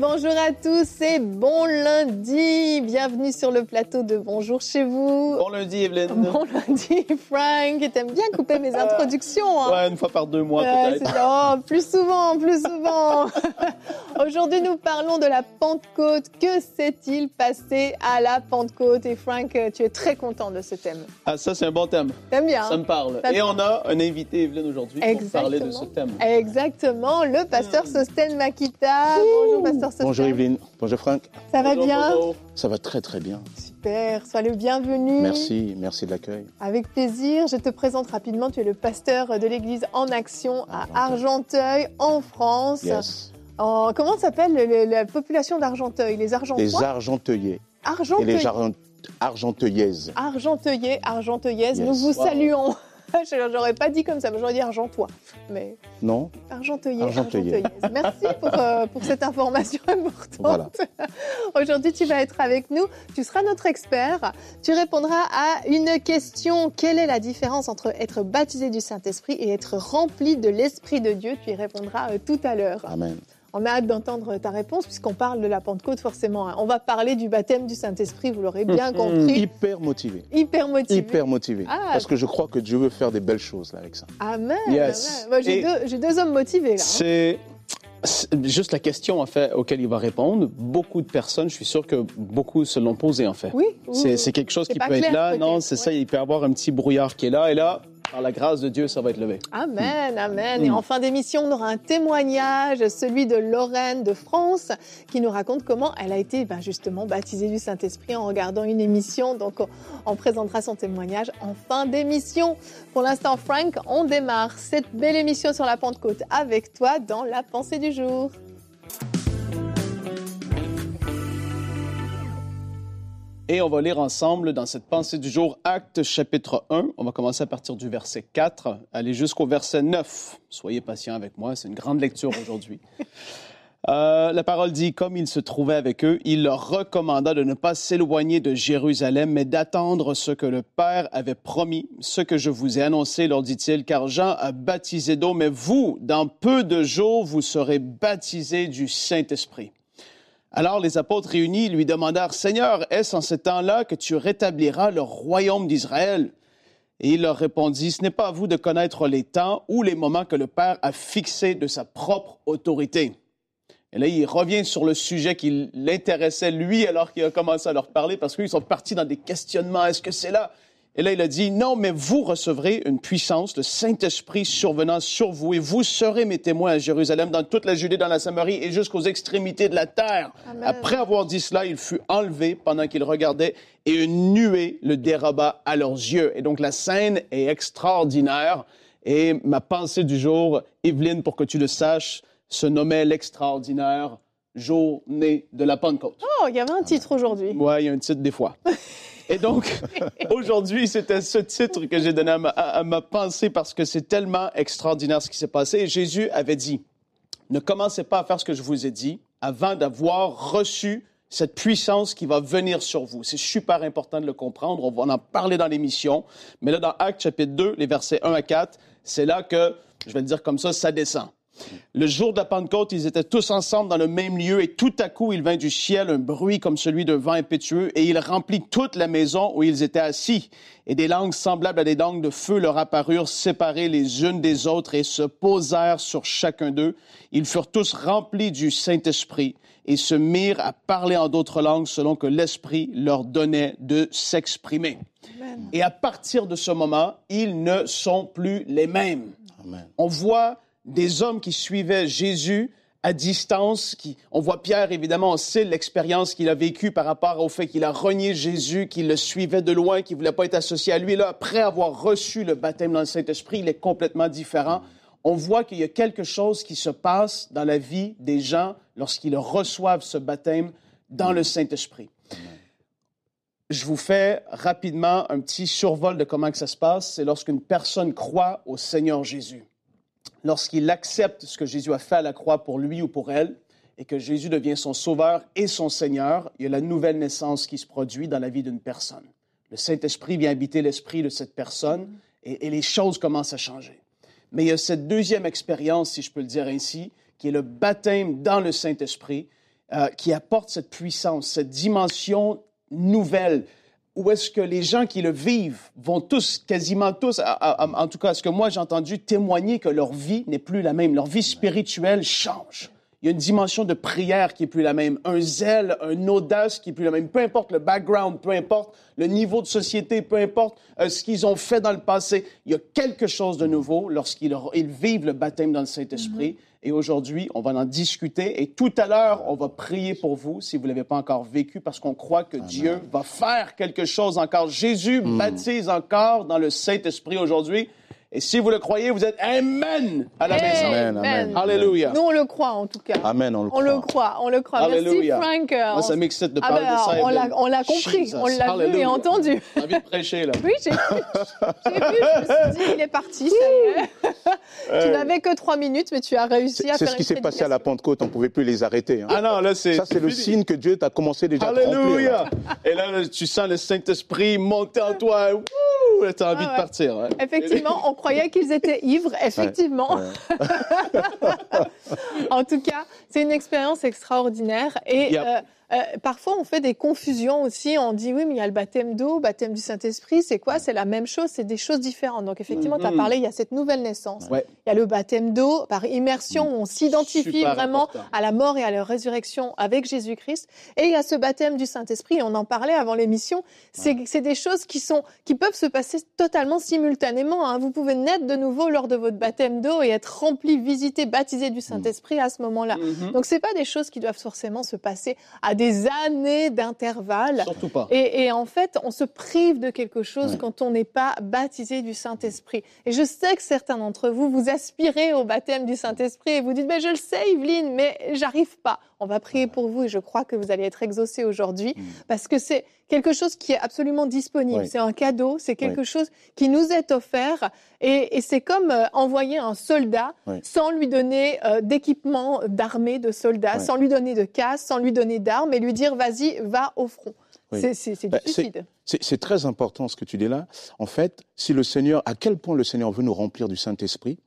Bonjour à tous et bon lundi. Bienvenue sur le plateau de Bonjour chez vous. Bon lundi, Evelyne. Bon lundi, Frank. T'aimes bien couper mes introductions. Hein Ouais, une fois par deux mois Ouais, peut-être. oh, plus souvent, plus souvent. Aujourd'hui, nous parlons de la Pentecôte. Que s'est-il passé à la Pentecôte? Et Frank, euh, tu es très content de ce thème. Ah, ça, c'est un bon thème. T'aimes bien Ça hein me parle. Ça Et on a un invité, Evelyne, aujourd'hui, pour parler de ce thème. Exactement, le pasteur Sosten Makita. Bonjour, pasteur Bonjour Evelyne, bonjour Franck. Ça va Bonjour, bien bonjour. Ça va très très bien. Super, sois le bienvenu. Merci, merci de l'accueil. Avec plaisir, je te présente rapidement. Tu es le pasteur de l'église En Action à Argenteuil, en France. Yes. En- comment s'appelle le- le- la population d'Argenteuil Les Argentois? Les argenteuillais et Argenteuil. les Argent- argenteuillaises. Argenteuillais, Argenteuillaises, Yes. nous vous Wow. saluons. Je- J'aurais pas dit comme ça, j'aurais dit Argentois. Mais Non? Argenteuillaises. Merci pour, euh, pour cette information importante. Voilà. Aujourd'hui, tu vas être avec nous. Tu seras notre expert. Tu répondras à une question. Quelle est la différence entre être baptisé du Saint-Esprit et être rempli de l'Esprit de Dieu? Tu y répondras euh, tout à l'heure. Amen. On a hâte d'entendre ta réponse puisqu'on parle de la Pentecôte forcément. hein. On va parler du baptême du Saint-Esprit, vous l'aurez bien compris. Hyper motivé. Hyper motivé. Hyper motivé. Ah. Parce que je crois que Dieu veut faire des belles choses là avec ça. Amen. Yes. amen. Moi, j'ai deux, j'ai deux hommes motivés là. hein. C'est c'est juste la question, en fait, auquel il va répondre. Beaucoup de personnes, je suis sûr que beaucoup se l'ont posé, en fait. Oui. oui, C'est quelque chose C'est qui peut être là. peut-être, Non, c'est ça. Il peut y avoir un petit brouillard qui est là. Et là, par la grâce de Dieu, ça va être levé. Amen, Hmm. amen. Et en fin d'émission, on aura un témoignage, celui de Lorraine de France, qui nous raconte comment elle a été ben, justement baptisée du Saint-Esprit en regardant une émission. Donc, on, on présentera son témoignage en fin d'émission. Pour l'instant, Frank, on démarre cette belle émission sur la Pentecôte avec toi dans la pensée du jour. Et on va lire ensemble dans cette pensée du jour, Acte chapitre 1. On va commencer à partir du verset 4, aller jusqu'au verset 9. Soyez patients avec moi, c'est une grande lecture aujourd'hui. Euh, la parole dit, comme il se trouvait avec eux, il leur recommanda de ne pas s'éloigner de Jérusalem, mais d'attendre ce que le Père avait promis, ce que je vous ai annoncé, leur dit-il, car Jean a baptisé d'eau, mais vous, dans peu de jours, vous serez baptisés du Saint-Esprit. Alors les apôtres réunis lui demandèrent, Seigneur, est-ce en ce temps-là que tu rétabliras le royaume d'Israël? Et il leur répondit, Ce n'est pas à vous de connaître les temps ou les moments que le Père a fixés de sa propre autorité. Et là, il revient sur le sujet qui l'intéressait, lui, alors qu'il a commencé à leur parler, parce qu'ils sont partis dans des questionnements. Est-ce que c'est là? Et là, il a dit, non, mais vous recevrez une puissance, le Saint-Esprit survenant sur vous, et vous serez mes témoins à Jérusalem, dans toute la Judée, dans la Samarie et jusqu'aux extrémités de la terre. Amen. Après avoir dit cela, il fut enlevé pendant qu'il regardait, et une nuée le déroba à leurs yeux. Et donc, la scène est extraordinaire. Et ma pensée du jour, Evelyne, pour que tu le saches, se nommait l'extraordinaire journée de la Pentecôte. Oh, il y avait un titre aujourd'hui. Ouais, il y a un titre des fois. Et donc, aujourd'hui, c'était ce titre que j'ai donné à ma, pensée parce que c'est tellement extraordinaire ce qui s'est passé. Jésus avait dit, ne commencez pas à faire ce que je vous ai dit avant d'avoir reçu cette puissance qui va venir sur vous. C'est super important de le comprendre. On va en parler dans l'émission. Mais là, dans Actes chapitre 2, les versets 1 à 4, c'est là que, je vais le dire comme ça, ça descend. Le jour de la Pentecôte, ils étaient tous ensemble dans le même lieu et tout à coup, il vint du ciel un bruit comme celui d'un vent impétueux et il remplit toute la maison où ils étaient assis. Et des langues semblables à des langues de feu leur apparurent séparées les unes des autres et se posèrent sur chacun d'eux. Ils furent tous remplis du Saint-Esprit et se mirent à parler en d'autres langues selon que l'Esprit leur donnait de s'exprimer. Et à partir de ce moment, ils ne sont plus les mêmes Amen. on voit des hommes qui suivaient Jésus à distance. Qui, on voit Pierre, évidemment, on sait l'expérience qu'il a vécue par rapport au fait qu'il a renié Jésus, qu'il le suivait de loin, qu'il ne voulait pas être associé à lui. Là, après avoir reçu le baptême dans le Saint-Esprit, il est complètement différent. On voit qu'il y a quelque chose qui se passe dans la vie des gens lorsqu'ils reçoivent ce baptême dans le Saint-Esprit. Je vous fais rapidement un petit survol de comment que ça se passe. C'est lorsqu'une personne croit au Seigneur Jésus. Lorsqu'il accepte ce que Jésus a fait à la croix pour lui ou pour elle, et que Jésus devient son sauveur et son Seigneur, il y a la nouvelle naissance qui se produit dans la vie d'une personne. Le Saint-Esprit vient habiter l'esprit de cette personne et, les choses commencent à changer. Mais il y a cette deuxième expérience, si je peux le dire ainsi, qui est le baptême dans le Saint-Esprit, euh, qui apporte cette puissance, cette dimension nouvelle, où est-ce que les gens qui le vivent vont tous, quasiment tous, en tout cas, ce que moi j'ai entendu, témoigner que leur vie n'est plus la même, leur vie spirituelle change. Il y a une dimension de prière qui est plus la même, un zèle, une audace qui est plus la même. Peu importe le background, peu importe le niveau de société, peu importe euh, ce qu'ils ont fait dans le passé, il y a quelque chose de nouveau lorsqu'ils ils vivent le baptême dans le Saint-Esprit. Et aujourd'hui, on va en discuter. Et tout à l'heure, on va prier pour vous si vous ne l'avez pas encore vécu, parce qu'on croit que Dieu va faire quelque chose encore. Jésus baptise encore dans le Saint-Esprit aujourd'hui. Et si vous le croyez, vous êtes Amen à la maison. Amen, amen. Alléluia. Nous, on le croit en tout cas. Amen, on le On croit. le croit, on le croit. Alléluia. Merci Frank. Euh, Moi, ça on- m'excite de Ah parler ben, de ça. on l'a- on compris, Jesus. on l'a vu et entendu. J'ai envie de prêcher, là. Oui, j'ai vu. J'ai vu, je me suis dit, il est parti, ça y est. tu n'avais que trois minutes, mais tu as réussi C'est à c'est faire ce qui s'est passé à la Pentecôte, on ne pouvait plus les arrêter. hein. Ah non, là, c'est... Ça, c'est le signe que Dieu t'a commencé déjà à. Alléluia. Et là, là, tu sens le Saint-Esprit monter en toi. Wouh! T'as envie Ah de ouais. partir. Effectivement, on croyait qu'ils étaient ivres, effectivement. Ouais. En tout cas, c'est une expérience extraordinaire. Et euh, euh, parfois, on fait des confusions aussi. On dit, oui, mais il y a le baptême d'eau, baptême du Saint-Esprit. C'est quoi? C'est la même chose, c'est des choses différentes. Donc, effectivement, tu as Mhm. parlé, il y a cette nouvelle naissance. Ouais. Il y a le baptême d'eau par immersion, où on s'identifie vraiment important. à la mort et à la résurrection avec Jésus-Christ. Et il y a ce baptême du Saint-Esprit, on en parlait avant l'émission. C'est c'est des choses qui, sont, qui peuvent se passer totalement simultanément. hein. Vous pouvez naître de nouveau lors de votre baptême d'eau et être rempli, visité, baptisé du Saint-Esprit à ce moment-là. Mhm. Donc, c'est pas des choses qui doivent forcément se passer à des années d'intervalle. Surtout pas. Et, et en fait, on se prive de quelque chose Ouais. quand on n'est pas baptisé du Saint-Esprit. Et je sais que certains d'entre vous, vous aspirez au baptême du Saint-Esprit et vous dites, mais je le sais, Yveline, mais j'arrive pas. On va prier pour vous et je crois que vous allez être exaucés aujourd'hui Mm. parce que c'est quelque chose qui est absolument disponible. C'est un cadeau, c'est quelque chose qui nous est offert et, et c'est comme euh, envoyer un soldat sans lui donner euh, d'équipement d'armée de soldats, sans lui donner de casse, sans lui donner d'armes et lui dire, vas-y, va au front. Oui. C'est- C'est c'est du Bah, c'est- suicide. C'est c'est très important ce que tu dis là. En fait, si le Seigneur, à quel point le Seigneur veut nous remplir du Saint-Esprit,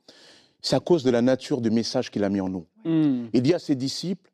c'est à cause de la nature du message qu'il a mis en nous. Il dit à ses disciples,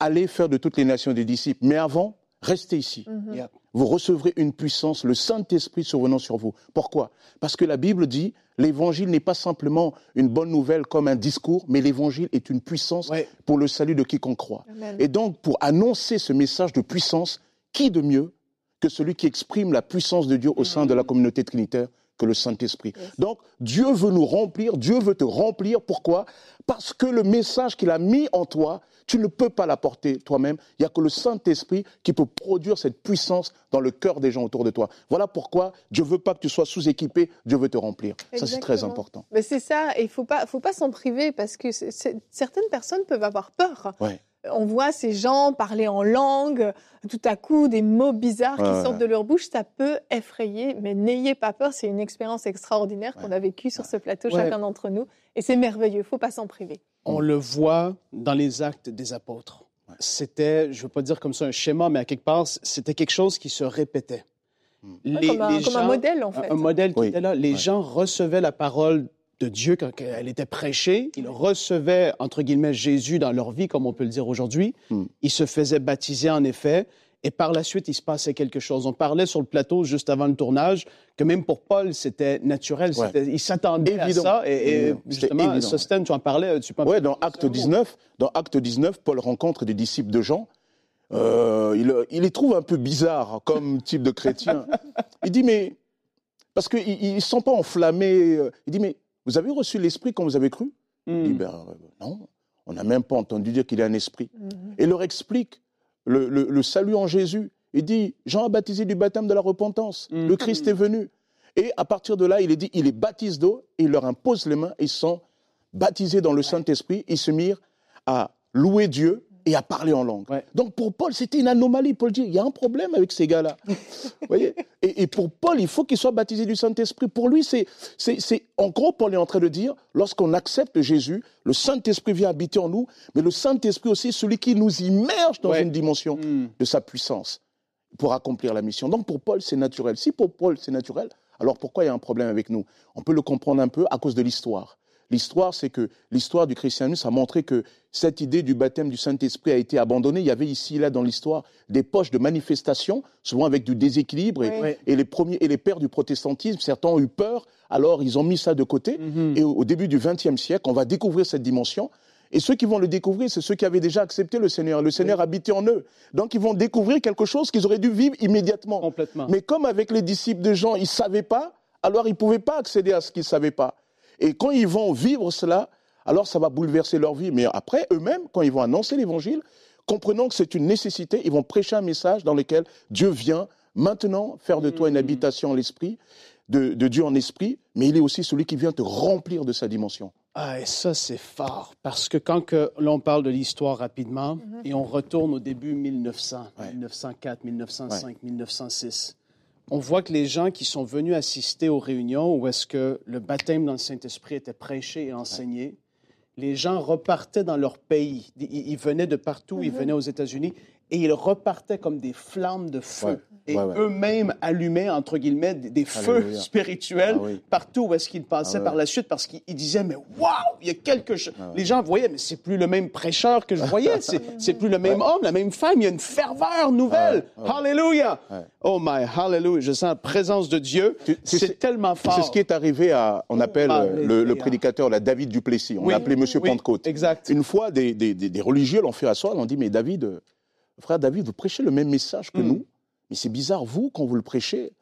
allez faire de toutes les nations des disciples, mais avant, restez ici. Mhm. Yeah. Vous recevrez une puissance, le Saint-Esprit survenant sur vous. Pourquoi? Parce que la Bible dit, l'évangile n'est pas simplement une bonne nouvelle comme un discours, mais l'évangile est une puissance Ouais. pour le salut de quiconque croit. Amen. Et donc, pour annoncer ce message de puissance, qui de mieux que celui qui exprime la puissance de Dieu au sein de la communauté trinitaire que le Saint-Esprit? Yes. Donc, Dieu veut nous remplir, Dieu veut te remplir. Pourquoi? Parce que le message qu'il a mis en toi, tu ne peux pas l'apporter toi-même. Il n'y a que le Saint-Esprit qui peut produire cette puissance dans le cœur des gens autour de toi. Voilà pourquoi Dieu veut pas que tu sois sous-équipé, Dieu veut te remplir. Ça, c'est très important. Mais c'est ça, et il faut pas, faut pas s'en priver parce que certaines personnes peuvent avoir peur. Ouais. On voit ces gens parler en langue, tout à coup des mots bizarres qui Ouais, sortent ouais. de leur bouche, ça peut effrayer, mais n'ayez pas peur, c'est une expérience extraordinaire qu'on a vécue sur ce plateau, chacun d'entre nous, et c'est merveilleux, faut pas s'en priver. On le voit dans les actes des apôtres. C'était, je ne veux pas dire comme ça un schéma, mais à quelque part, c'était quelque chose qui se répétait. Mm. Les- comme, un, les comme un gens- modèle, en fait. un modèle qui Oui. était là. Les Ouais. gens recevaient la parole de Dieu quand elle était prêchée. Ils recevaient, entre guillemets, Jésus dans leur vie, comme on peut le dire aujourd'hui. Mm. Ils se faisaient baptiser, en effet. Et par la suite, il se passait quelque chose. On parlait sur le plateau, juste avant le tournage, que même pour Paul, c'était naturel. Ouais. C'était- Il s'attendait à ça. Et, et. C'était justement, évident. Sosten, tu en parlais. Tu peux en Ouais, dans Acte un mot. 19, dans Acte 19, Paul rencontre des disciples de Jean. Euh, il, il les trouve un peu bizarres comme type de chrétien. Il dit, mais. Parce qu'ils ne sont pas enflammés. euh, Il dit, mais vous avez reçu l'esprit quand vous avez cru? Il dit, Mm. ben euh, non, on n'a même pas entendu dire qu'il y a un esprit. Mhm. Et il leur explique le, le- le salut en Jésus. Il dit, Jean a baptisé du baptême de la repentance. Mhm. Le Christ est venu. Et à partir de là, il est dit, il les baptise d'eau et il leur impose les mains. Ils sont baptisés dans le Saint-Esprit. Ils se mirent à louer Dieu et à parler en langue. Ouais. Donc pour Paul, c'était une anomalie. Paul dit, il y a un problème avec ces gars-là. Vous voyez? Et, et pour Paul, il faut qu'il soit baptisé du Saint-Esprit. Pour lui, c'est, c'est, c'est, en gros, Paul est en train de dire, lorsqu'on accepte Jésus, le Saint-Esprit vient habiter en nous, mais le Saint-Esprit aussi, est celui qui nous immerge dans Ouais. une dimension Mm. de sa puissance pour accomplir la mission. Donc pour Paul, c'est naturel. Si pour Paul, c'est naturel, alors pourquoi il y a un problème avec nous? On peut le comprendre un peu à cause de l'histoire. L'histoire, c'est que l'histoire du christianisme a montré que cette idée du baptême du Saint-Esprit a été abandonnée. Il y avait ici, là, dans l'histoire, des poches de manifestation, souvent avec du déséquilibre. Et, Oui. Les premiers et les pères du protestantisme, certains ont eu peur, alors ils ont mis ça de côté. Mhm. Et au, au début du XXe siècle, on va découvrir cette dimension. Et ceux qui vont le découvrir, c'est ceux qui avaient déjà accepté le Seigneur. Le Seigneur habitait en eux. Donc ils vont découvrir quelque chose qu'ils auraient dû vivre immédiatement. Complètement. Mais comme avec les disciples de Jean, ils ne savaient pas, alors ils ne pouvaient pas accéder à ce qu'ils ne savaient pas. Et quand ils vont vivre cela, alors ça va bouleverser leur vie. Mais après, eux-mêmes, quand ils vont annoncer l'évangile, comprenant que c'est une nécessité, ils vont prêcher un message dans lequel Dieu vient maintenant faire de toi une Mm. habitation en l'esprit, de, de Dieu en esprit, mais il est aussi celui qui vient te remplir de sa dimension. Ah, et ça, c'est fort. Parce que quand que l'on parle de l'histoire rapidement et on retourne au début 1900, Ouais. 1904, 1905, 1906, on voit que les gens qui sont venus assister aux réunions où est-ce que le baptême dans le Saint-Esprit était prêché et enseigné, les gens repartaient dans leur pays. Ils, ils venaient de partout, ils venaient aux États-Unis et ils repartaient comme des flammes de feu. Ouais. Et Ouais, ouais. eux-mêmes allumaient, entre guillemets, des, des feux Alléluia. spirituels Ah oui. partout où est-ce qu'ils passaient Ah par la suite parce qu'ils ils disaient, mais waouh, il y a quelque chose. Les gens voyaient, mais c'est plus le même prêcheur que je voyais, c'est plus le même homme, la même femme, il y a une ferveur nouvelle. Ouais. Oh my, hallelujah. Je sens la présence de Dieu. C'est tellement fort. C'est ce qui est arrivé à, on appelle euh, le, prédicateur, la David Duplessis. On Oui, l'appelait Monsieur oui, Pentecôte. exact. Une fois, des, des- des- des religieux l'ont fait asseoir, l'ont dit, mais David, euh, frère David, vous prêchez le même message que Mm. nous, mais c'est bizarre, vous, quand vous le prêchez,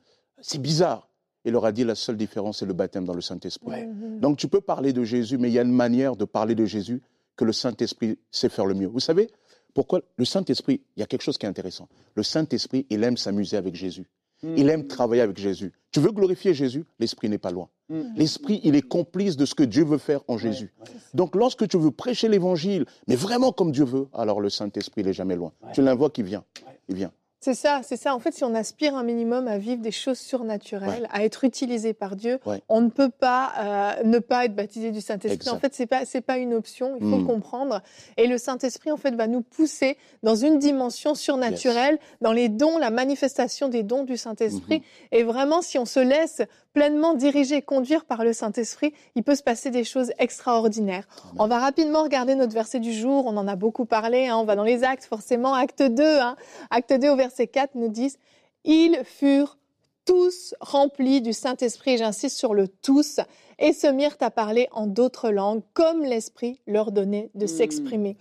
c'est bizarre. Il leur a dit, la seule différence, c'est le baptême dans le Saint-Esprit. Ouais. Donc tu peux parler de Jésus, mais il y a une manière de parler de Jésus que le Saint-Esprit sait faire le mieux. Vous savez pourquoi le Saint-Esprit, il y a quelque chose qui est intéressant. Le Saint-Esprit, il aime s'amuser avec Jésus. Il aime travailler avec Jésus. Tu veux glorifier Jésus? L'Esprit n'est pas loin. L'Esprit, il est complice de ce que Dieu veut faire en Jésus. Donc lorsque tu veux prêcher l'Évangile, mais vraiment comme Dieu veut, alors le Saint-Esprit, il n'est jamais loin. Tu l'invoques, il vient. Il vient. C'est ça, c'est ça. En fait, si on aspire un minimum à vivre des choses surnaturelles, à être utilisé par Dieu, Ouais. on ne peut pas euh, ne pas être baptisé du Saint-Esprit. En fait, c'est pas c'est pas une option. Il faut le comprendre. Et le Saint-Esprit, en fait, va nous pousser dans une dimension surnaturelle, dans les dons, la manifestation des dons du Saint-Esprit. Mm-hmm. Et vraiment, si on se laisse pleinement diriger et conduire par le Saint-Esprit, il peut se passer des choses extraordinaires. On va rapidement regarder notre verset du jour. On en a beaucoup parlé. hein. On va dans les actes, forcément. Acte 2, hein. acte 2 au verset 4 nous disent Ils furent tous remplis du Saint-Esprit, j'insiste sur le tous, et se mirent à parler en d'autres langues, comme l'Esprit leur donnait de Mm. s'exprimer.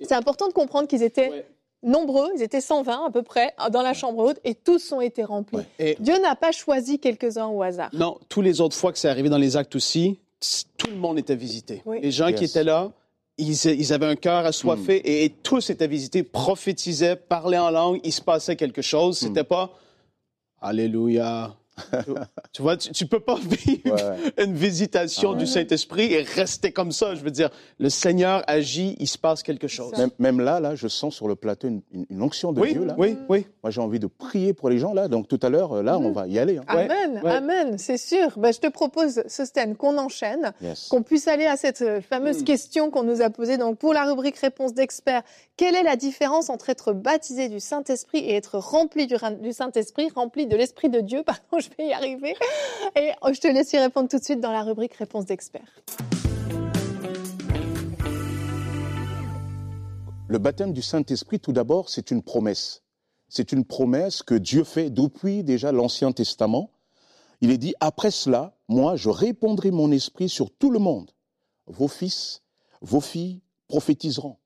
C'est important de comprendre qu'ils étaient Ouais. Nombreux, ils étaient 120 à peu près dans la chambre haute, et tous ont été remplis. Ouais. Et Dieu n'a pas choisi quelques-uns au hasard. non, tous les autres fois que c'est arrivé dans les actes aussi, tout le monde était visité. Oui. Les gens qui étaient là, ils, ils avaient un cœur assoiffé et, et tous étaient visités, prophétisaient, parlaient en langue, il se passait quelque chose. C'était pas Alléluia. Tu, tu vois, tu, tu peux pas vivre Ouais. une visitation Ah du. Saint-Esprit et rester comme ça. Je veux dire, le Seigneur agit, il se passe quelque chose. Même, même là, là, je sens sur le plateau une, une- une onction de Oui, Dieu. Là. oui, oui. Moi, j'ai envie de prier pour les gens là. Donc tout à l'heure, euh, là, on va y aller. hein. Ouais, Amen, ouais. amen, c'est sûr. Ben, je te propose, Sosten, qu'on enchaîne, Yes. qu'on puisse aller à cette euh, fameuse Mm. question qu'on nous a posée. Donc, pour la rubrique réponse d'experts, quelle est la différence entre être baptisé du Saint-Esprit et être rempli du Saint-Esprit, rempli de l'Esprit de Dieu? Pardon, je vais y arriver. Et je te laisse y répondre tout de suite dans la rubrique réponse d'experts. Le baptême du Saint-Esprit, tout d'abord, c'est une promesse. C'est une promesse que Dieu fait depuis déjà l'Ancien Testament. Il est dit, après cela, moi, je répandrai mon esprit sur tout le monde. Vos fils, vos filles prophétiseront.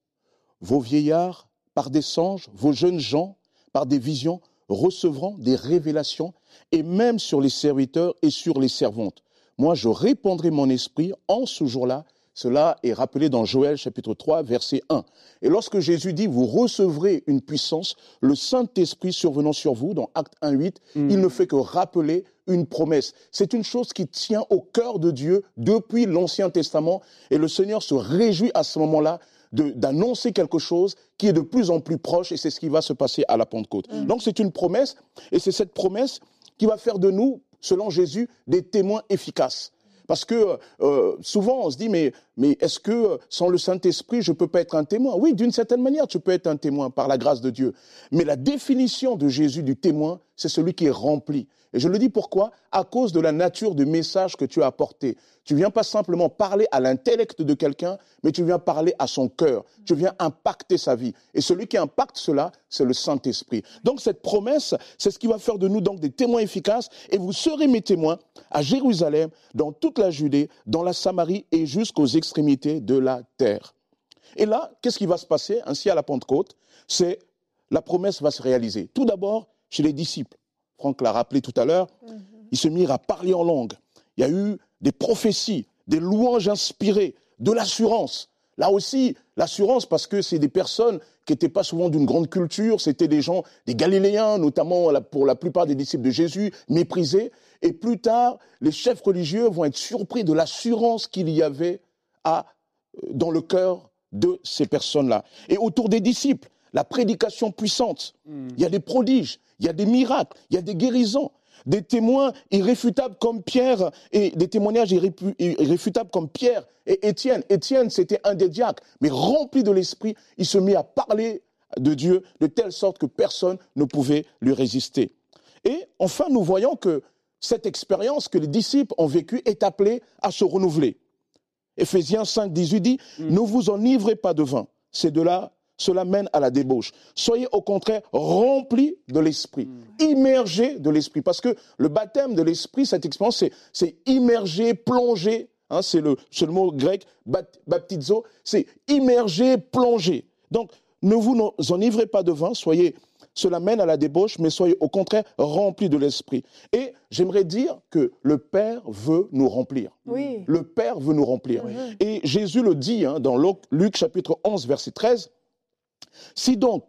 Vos vieillards, par des songes, vos jeunes gens, par des visions, recevront des révélations, et même sur les serviteurs et sur les servantes. Moi, je répandrai mon esprit en ce jour-là. Cela est rappelé dans Joël chapitre 3, verset 1. Et lorsque Jésus dit, vous recevrez une puissance, le Saint-Esprit survenant sur vous, dans Acte 1, 8, il ne fait que rappeler une promesse. C'est une chose qui tient au cœur de Dieu depuis l'Ancien Testament. Et le Seigneur se réjouit à ce moment-là d'annoncer quelque chose qui est de plus en plus proche et c'est ce qui va se passer à la Pentecôte. Donc c'est une promesse et c'est cette promesse qui va faire de nous, selon Jésus, des témoins efficaces. Parce que euh, souvent on se dit mais, mais est-ce que euh, sans le Saint-Esprit je peux pas être un témoin? Oui, d'une certaine manière tu peux être un témoin par la grâce de Dieu. Mais la définition de Jésus du témoin, c'est celui qui est rempli. Et je le dis pourquoi? À cause de la nature du message que tu as apporté. Tu viens pas simplement parler à l'intellect de quelqu'un, mais tu viens parler à son cœur. Tu viens impacter sa vie. Et celui qui impacte cela, c'est le Saint-Esprit. Donc cette promesse, c'est ce qui va faire de nous donc des témoins efficaces. Et vous serez mes témoins à Jérusalem, dans toute la Judée, dans la Samarie et jusqu'aux extrémités de la terre. Et là, qu'est-ce qui va se passer ainsi à la Pentecôte? C'est la promesse va se réaliser. Tout d'abord, chez les disciples. Franck l'a rappelé tout à l'heure, ils se mirent à parler en langue. Il y a eu des prophéties, des louanges inspirées, de l'assurance. Là aussi, l'assurance parce que c'est des personnes qui n'étaient pas souvent d'une grande culture, c'était des gens, des Galiléens, notamment pour la plupart des disciples de Jésus, méprisés. Et plus tard, les chefs religieux vont être surpris de l'assurance qu'il y avait à, dans le cœur de ces personnes-là. Et autour des disciples, la prédication puissante. Il y a des prodiges, il y a des miracles, il y a des guérisons, des témoins irréfutables comme Pierre et des témoignages irréfutables comme Pierre et Étienne. Étienne, c'était un des diacres, mais rempli de l'esprit, il se mit à parler de Dieu de telle sorte que personne ne pouvait lui résister. Et enfin, nous voyons que cette expérience que les disciples ont vécue est appelée à se renouveler. Éphésiens 5, 18 dit, ne vous enivrez pas de vin. C'est de là, cela mène à la débauche. Soyez au contraire remplis de l'esprit, immergés de l'esprit. Parce que le baptême de l'esprit, cette expérience, c'est, immerger, plonger. hein, c'est le, le mot grec, baptizo. C'est immerger, plonger. Donc, ne vous enivrez pas de vin, soyez, cela mène à la débauche, mais soyez au contraire remplis de l'esprit. Et j'aimerais dire que le Père veut nous remplir. Oui. Le Père veut nous remplir. Et Jésus le dit hein, dans Luc, Luc chapitre 11, verset 13. Si donc,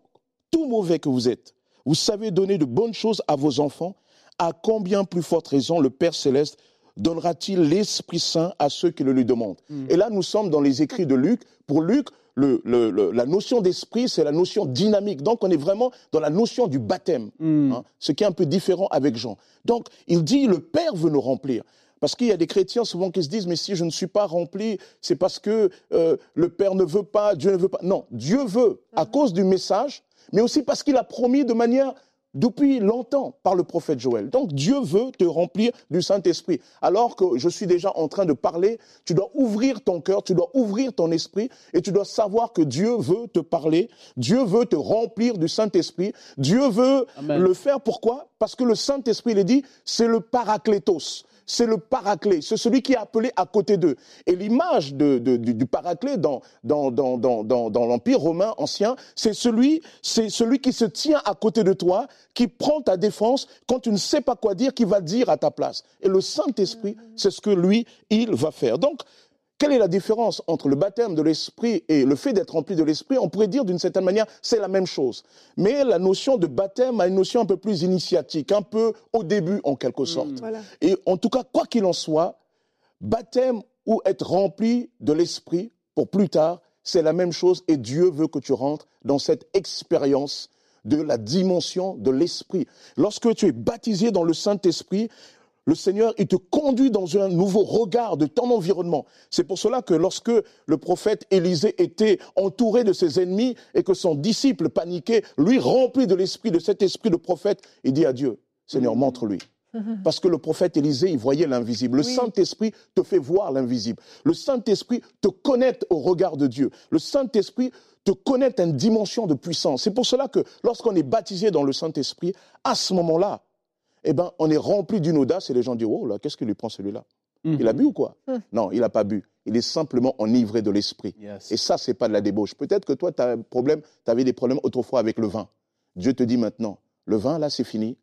tout mauvais que vous êtes, vous savez donner de bonnes choses à vos enfants, à combien plus forte raison le Père céleste donnera-t-il l'Esprit Saint à ceux qui le lui demandent? Et là, nous sommes dans les écrits de Luc. Pour Luc, le- le- le- la notion d'esprit, c'est la notion dynamique. Donc, on est vraiment dans la notion du baptême, hein, ce qui est un peu différent avec Jean. Donc, il dit, le Père veut nous remplir. Parce qu'il y a des chrétiens souvent qui se disent, mais si je ne suis pas rempli, c'est parce que euh, le Père ne veut pas, Dieu ne veut pas. Non, Dieu veut à cause du message, mais aussi parce qu'il a promis de manière depuis longtemps par le prophète Joël. Donc Dieu veut te remplir du Saint-Esprit. Alors que je suis déjà en train de parler, tu dois ouvrir ton cœur, tu dois ouvrir ton esprit et tu dois savoir que Dieu veut te parler, Dieu veut te remplir du Saint-Esprit, Dieu veut Amen. le faire. Pourquoi? Parce que le Saint-Esprit, il est dit, c'est le paraclétos. C'est le paraclet, c'est celui qui est appelé à côté d'eux. Et l'image de- de- du, du paraclet dans, dans, dans, dans, dans, dans l'Empire romain ancien, c'est celui, c'est celui qui se tient à côté de toi, qui prend ta défense quand tu ne sais pas quoi dire, qui va dire à ta place. Et le Saint-Esprit, c'est ce que lui, il va faire. Donc, quelle est la différence entre le baptême de l'esprit et le fait d'être rempli de l'esprit? On pourrait dire d'une certaine manière, c'est la même chose. Mais la notion de baptême a une notion un peu plus initiatique, un peu au début en quelque sorte. Voilà. Et en tout cas, quoi qu'il en soit, baptême ou être rempli de l'esprit pour plus tard, c'est la même chose et Dieu veut que tu rentres dans cette expérience de la dimension de l'esprit. Lorsque tu es baptisé dans le Saint-Esprit, le Seigneur, il te conduit dans un nouveau regard de ton environnement. C'est pour cela que lorsque le prophète Élisée était entouré de ses ennemis et que son disciple paniquait, lui rempli de l'esprit, de cet esprit de prophète, il dit à Dieu, Seigneur, montre-lui. Parce que le prophète Élisée, il voyait l'invisible. Le Oui. Saint-Esprit te fait voir l'invisible. Le Saint-Esprit te connecte au regard de Dieu. Le Saint-Esprit te connecte à une dimension de puissance. C'est pour cela que lorsqu'on est baptisé dans le Saint-Esprit, à ce moment-là, eh ben, on est rempli d'une audace et les gens disent, oh là, qu'est-ce qu'il lui prend celui-là? Il a bu ou quoi? Non, il n'a pas bu. Il est simplement enivré de l'Esprit. Yes. Et ça, c'est pas de la débauche. Peut-être que toi, tu avais des problèmes autrefois avec le vin. Dieu te dit maintenant, le vin, là, c'est fini.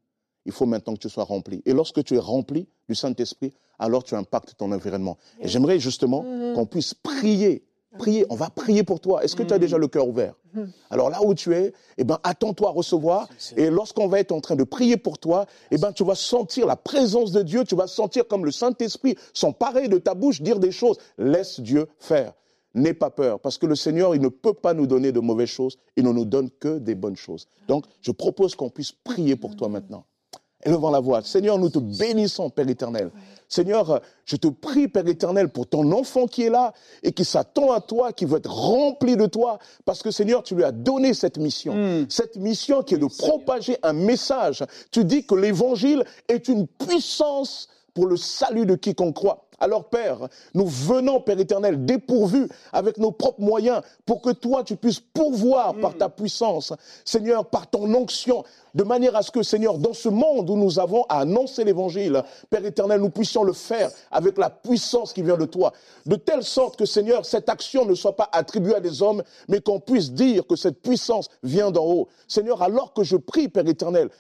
Il faut maintenant que tu sois rempli. Et lorsque tu es rempli du Saint-Esprit, alors tu impactes ton environnement. Et j'aimerais justement qu'on puisse prier. Prier, on va prier pour toi. Est-ce que tu as déjà le cœur ouvert? Alors là où tu es, eh ben, attends-toi à recevoir. Et lorsqu'on va être en train de prier pour toi, eh ben, tu vas sentir la présence de Dieu. Tu vas sentir comme le Saint-Esprit s'emparer de ta bouche, dire des choses. Laisse Dieu faire. n'aie pas peur, parce que le Seigneur, il ne peut pas nous donner de mauvaises choses, il ne nous donne que des bonnes choses. Donc, je propose qu'on puisse prier pour toi maintenant. Élevons la voix. Seigneur, nous te bénissons, Père éternel. Seigneur, je te prie, Père éternel, pour ton enfant qui est là et qui s'attend à toi, qui veut être rempli de toi, parce que Seigneur, tu lui as donné cette mission. Hmm. Cette mission qui est de propager un message. Tu dis que l'évangile est une puissance pour le salut de quiconque croit. Alors Père, nous venons, Père éternel, dépourvus avec nos propres moyens pour que toi, tu puisses pourvoir par ta puissance, Seigneur, par ton onction, de manière à ce que, Seigneur, dans ce monde où nous avons à annoncer l'évangile, Père éternel, nous puissions le faire avec la puissance qui vient de toi. De telle sorte que, Seigneur, cette action ne soit pas attribuée à des hommes, mais qu'on puisse dire que cette puissance vient d'en haut. Seigneur, alors que je prie, Père éternel,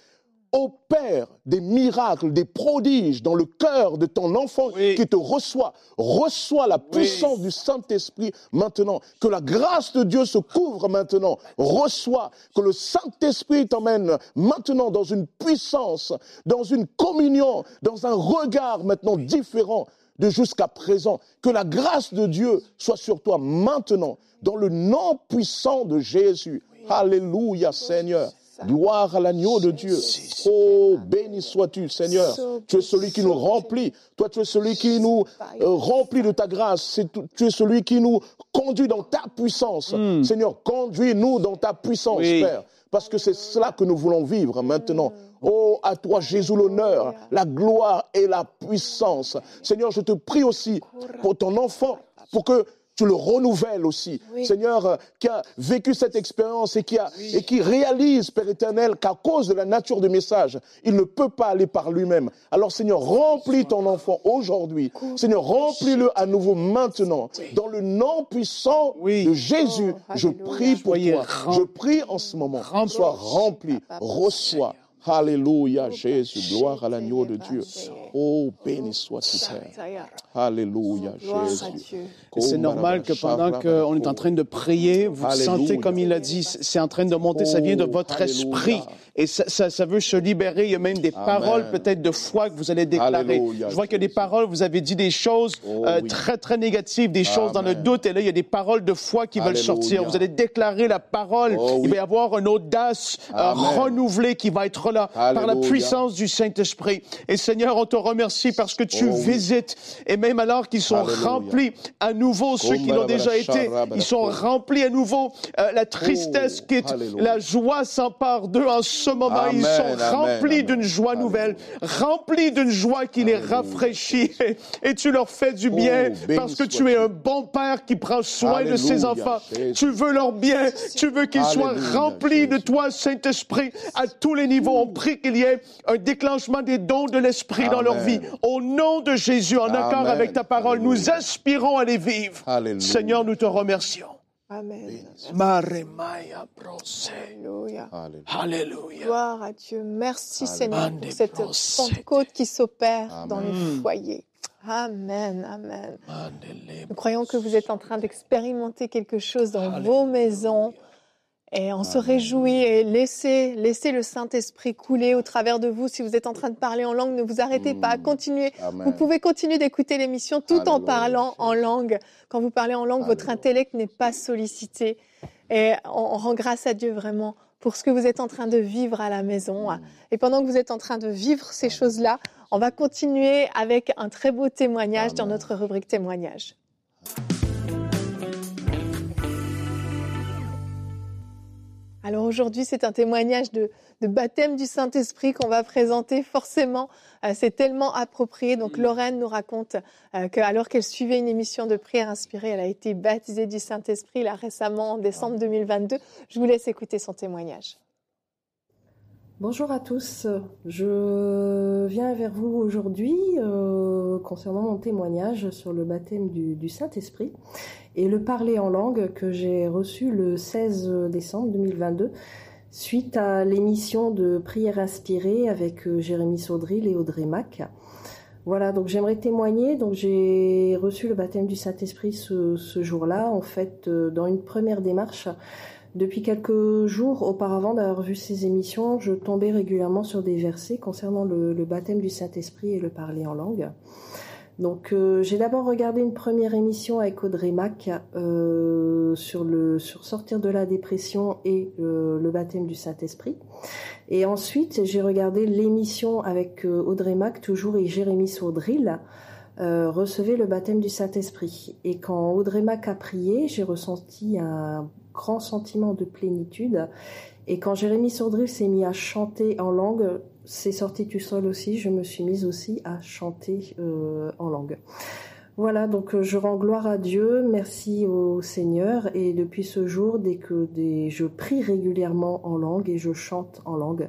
opère des miracles, des prodiges dans le cœur de ton enfant Oui. qui te reçoit. Reçois la puissance du Saint-Esprit maintenant. Que la grâce de Dieu se couvre maintenant. Reçois. Que le Saint-Esprit t'emmène maintenant dans une puissance, dans une communion, dans un regard maintenant différent de jusqu'à présent. Que la grâce de Dieu soit sur toi maintenant, dans le nom puissant de Jésus. Alléluia, Seigneur. Gloire à l'agneau de Dieu. Oh, béni sois-tu, Seigneur. Tu es celui qui nous remplit. Toi, tu es celui qui nous euh, remplit de ta grâce. Tu es celui qui nous conduit dans ta puissance. Seigneur, conduis-nous dans ta puissance, Oui. Père. Parce que c'est cela que nous voulons vivre maintenant. Oh, à toi, Jésus, l'honneur, la gloire et la puissance. Seigneur, je te prie aussi pour ton enfant, pour que tu le renouvelles aussi. Seigneur, euh, qui a vécu cette expérience et qui, a, et qui réalise, Père éternel, qu'à cause de la nature du message, il ne peut pas aller par lui-même. Alors, Seigneur, remplis ton enfant aujourd'hui. Seigneur, remplis-le à nouveau maintenant. Dans le nom puissant Oui. de Jésus, Oh, je prie pour toi. Je prie en ce moment. Remplis. Sois rempli. Reçois. Alléluia, Jésus. Gloire à l'agneau de Dieu. Oh, béni sois-tu, Père. Alléluia, Jésus. C'est normal que pendant qu'on est en train de prier, vous Alléluia. sentez, comme il a dit, c'est en train de monter, ça vient de Oh, votre esprit. Et ça, ça, ça veut se libérer. Il y a même des paroles peut-être de foi que vous allez déclarer. Alléluia, Je vois qu'il y a des paroles, vous avez dit des choses Oh, euh, oui. très, très négatives, des choses dans le doute. Et là, il y a des paroles de foi qui veulent sortir. Vous allez déclarer la parole. Oh, oui. Il va y avoir une audace euh, renouvelée qui va être là par la puissance du Saint-Esprit. Et Seigneur, on te remercie parce que tu Oh, visites. Et même alors qu'ils sont Alléluia. remplis à nouveau, ceux qui l'ont déjà été, ils sont remplis à nouveau. Euh, la tristesse Oh, quitte, alléluia. la joie s'empare d'eux en ce moment. Amen, ils sont remplis d'une joie nouvelle, remplis d'une joie qui les rafraîchit. Et tu leur fais du bien Oh, béni parce que tu es un bon père qui prend soin de ses enfants. Tu veux leur bien. Tu veux qu'ils soient remplis de toi, Saint-Esprit, à tous les niveaux. On prie qu'il y ait un déclenchement des dons de l'Esprit dans leur vie. Au nom de Jésus, en accord avec ta parole, nous aspirons à les vivre. Alléluia. Seigneur, nous te remercions. Amen. Maremaya brose. Alléluia. Alléluia. Gloire à Dieu. Merci Seigneur pour cette. Pentecôte qui s'opère dans les foyers. Amen, amen. Nous croyons que vous êtes en train d'expérimenter quelque chose dans vos maisons. Et on se réjouit et laissez, laissez le Saint-Esprit couler au travers de vous. Si vous êtes en train de parler en langue, ne vous arrêtez pas. Continuez. Amen. Vous pouvez continuer d'écouter l'émission tout en parlant en langue. Quand vous parlez en langue, votre intellect n'est pas sollicité. Et on, on rend grâce à Dieu vraiment pour ce que vous êtes en train de vivre à la maison. Et pendant que vous êtes en train de vivre ces choses-là, on va continuer avec un très beau témoignage dans notre rubrique témoignage. Alors aujourd'hui, c'est un témoignage de, de baptême du Saint-Esprit qu'on va présenter. Forcément, euh, c'est tellement approprié. Donc Lorraine nous raconte euh, qu'alors qu'elle suivait une émission de prière inspirée, elle a été baptisée du Saint-Esprit là récemment en décembre 2022. Je vous laisse écouter son témoignage. Bonjour à tous, je viens vers vous aujourd'hui euh, concernant mon témoignage sur le baptême du, Saint-Esprit et le parler en langue que j'ai reçu le 16 décembre 2022 suite à l'émission de prière inspirée avec euh, Jérémy Saudril et Audrey Mac. Voilà, donc j'aimerais témoigner. Donc j'ai reçu le baptême du Saint-Esprit ce, ce jour-là, en fait, euh, dans une première démarche. Depuis quelques jours auparavant d'avoir vu ces émissions, je tombais régulièrement sur des versets concernant le, baptême du Saint-Esprit et le parler en langue. Donc euh, j'ai d'abord regardé une première émission avec Audrey Mac euh, sur le sur sortir de la dépression et le baptême du Saint-Esprit. Et ensuite j'ai regardé l'émission avec Audrey Mac toujours et Jérémy Saudril. Euh, recevez le baptême du Saint-Esprit. Et quand Audrey Mac a prié, j'ai ressenti un grand sentiment de plénitude. Et quand Jérémy Saudril s'est mis à chanter en langue, c'est sorti du sol aussi, je me suis mise aussi à chanter euh, en langue. Voilà, donc euh, je rends gloire à Dieu, merci au Seigneur, et depuis ce jour, dès que je prie régulièrement en langue et je chante en langue.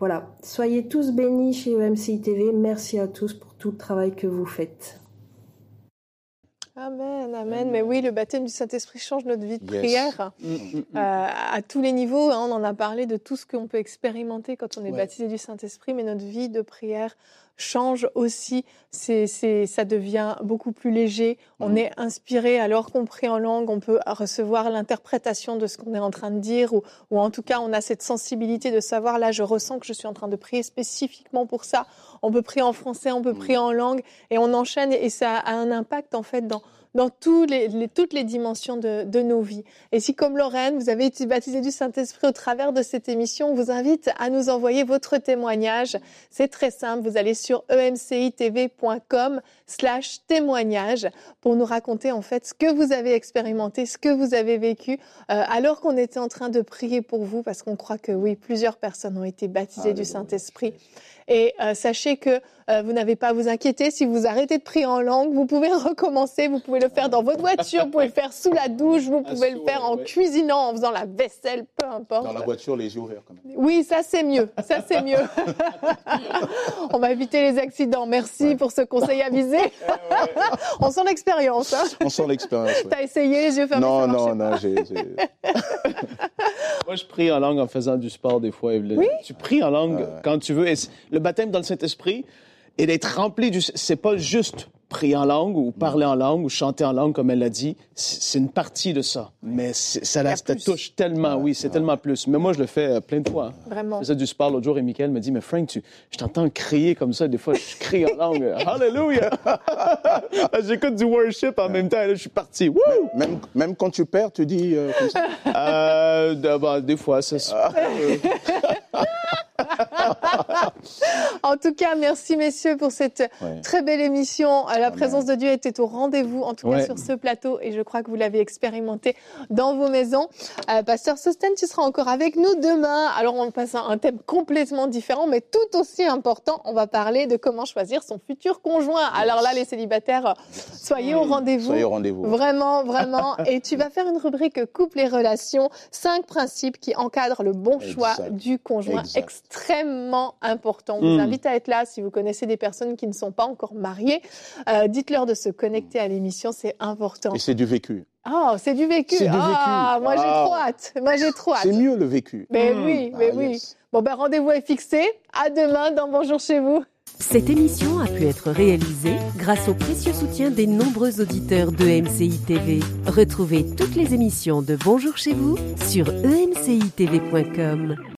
Voilà, soyez tous bénis chez EMCI TV, merci à tous pour tout le travail que vous faites. Amen, amen. Mais oui, le baptême du Saint-Esprit change notre vie de prière mm, mm, mm. Euh, à tous les niveaux. Hein. on en a parlé de tout ce qu'on peut expérimenter quand on est baptisé du Saint-Esprit, mais notre vie de prière change aussi. C'est, ça devient beaucoup plus léger. On mhm. est inspiré alors qu'on prie en langue, on peut recevoir l'interprétation de ce qu'on est en train de dire, ou, ou en tout cas, on a cette sensibilité de savoir là, je ressens que je suis en train de prier spécifiquement pour ça. On peut prier en français, on peut mhm. prier en langue, et on enchaîne, et ça a un impact en fait dans dans tous les, toutes les dimensions de, de, nos vies. Et si, comme Lorraine, vous avez été baptisé du Saint-Esprit au travers de cette émission, on vous invite à nous envoyer votre témoignage. C'est très simple. Vous allez sur emcitv.com slash témoignage pour nous raconter en fait ce que vous avez expérimenté, ce que vous avez vécu euh, alors qu'on était en train de prier pour vous parce qu'on croit que oui, plusieurs personnes ont été baptisées du Saint-Esprit. Et euh, sachez que euh, vous n'avez pas à vous inquiéter. Si vous arrêtez de prier en langue, vous pouvez recommencer. Vous pouvez le faire dans votre voiture, vous pouvez le faire sous la douche, vous pouvez le faire en cuisinant, en faisant la vaisselle, peu importe. Dans la voiture, les yeux ouverts quand même. Oui, ça c'est mieux. Ça c'est mieux. On va éviter les accidents. Merci pour ce conseil avisé. On sent l'expérience. Hein. On sent l'expérience. T'as essayé les yeux fermés Non, non, non. J'ai, Moi, je prie en langue en faisant du sport des fois. Oui? Tu pries en langue quand tu veux. Et le baptême dans le Saint-Esprit et d'être rempli du... C'est pas juste prier en langue ou parler en langue ou chanter en langue, comme elle l'a dit, c'est une partie de ça. Mais ça, la, touche tellement, oui, c'est tellement plus. Mais moi, je le fais euh, plein de fois. Hein. Vraiment. Je faisais du sport l'autre jour et Michael me dit, mais Frank, tu, je t'entends crier comme ça. Des fois, je crie en langue. Hallelujah! J'écoute du worship en même temps et là, je suis parti. Même, même quand tu perds, tu dis euh, comme ça? Euh, bah, des fois, ça se... en tout cas, merci messieurs pour cette très belle émission. La présence de Dieu était au rendez-vous, en tout cas sur ce plateau, et je crois que vous l'avez expérimenté dans vos maisons. Euh, Pasteur Sosten, tu seras encore avec nous demain. Alors, on passe à un thème complètement différent, mais tout aussi important. On va parler de comment choisir son futur conjoint. Alors là, les célibataires, soyez au rendez-vous. Soyez au rendez-vous. Vraiment, vraiment. et tu vas faire une rubrique couple et relations, cinq principes qui encadrent le bon choix du conjoint. Extrêmement important. On vous hmm. invite à être là si vous connaissez des personnes qui ne sont pas encore mariées. Euh, dites-leur de se connecter à l'émission, c'est important. Et c'est du vécu. Oh, c'est du vécu. C'est du ah, vécu. moi j'ai trop hâte. Moi j'ai trop hâte. C'est mieux le vécu. Mais hmm. oui, mais ah, oui. Bon ben rendez-vous est fixé. À demain dans Bonjour chez vous. Cette émission a pu être réalisée grâce au précieux soutien des nombreux auditeurs de MCI TV. Retrouvez toutes les émissions de Bonjour chez vous sur emcitv.com.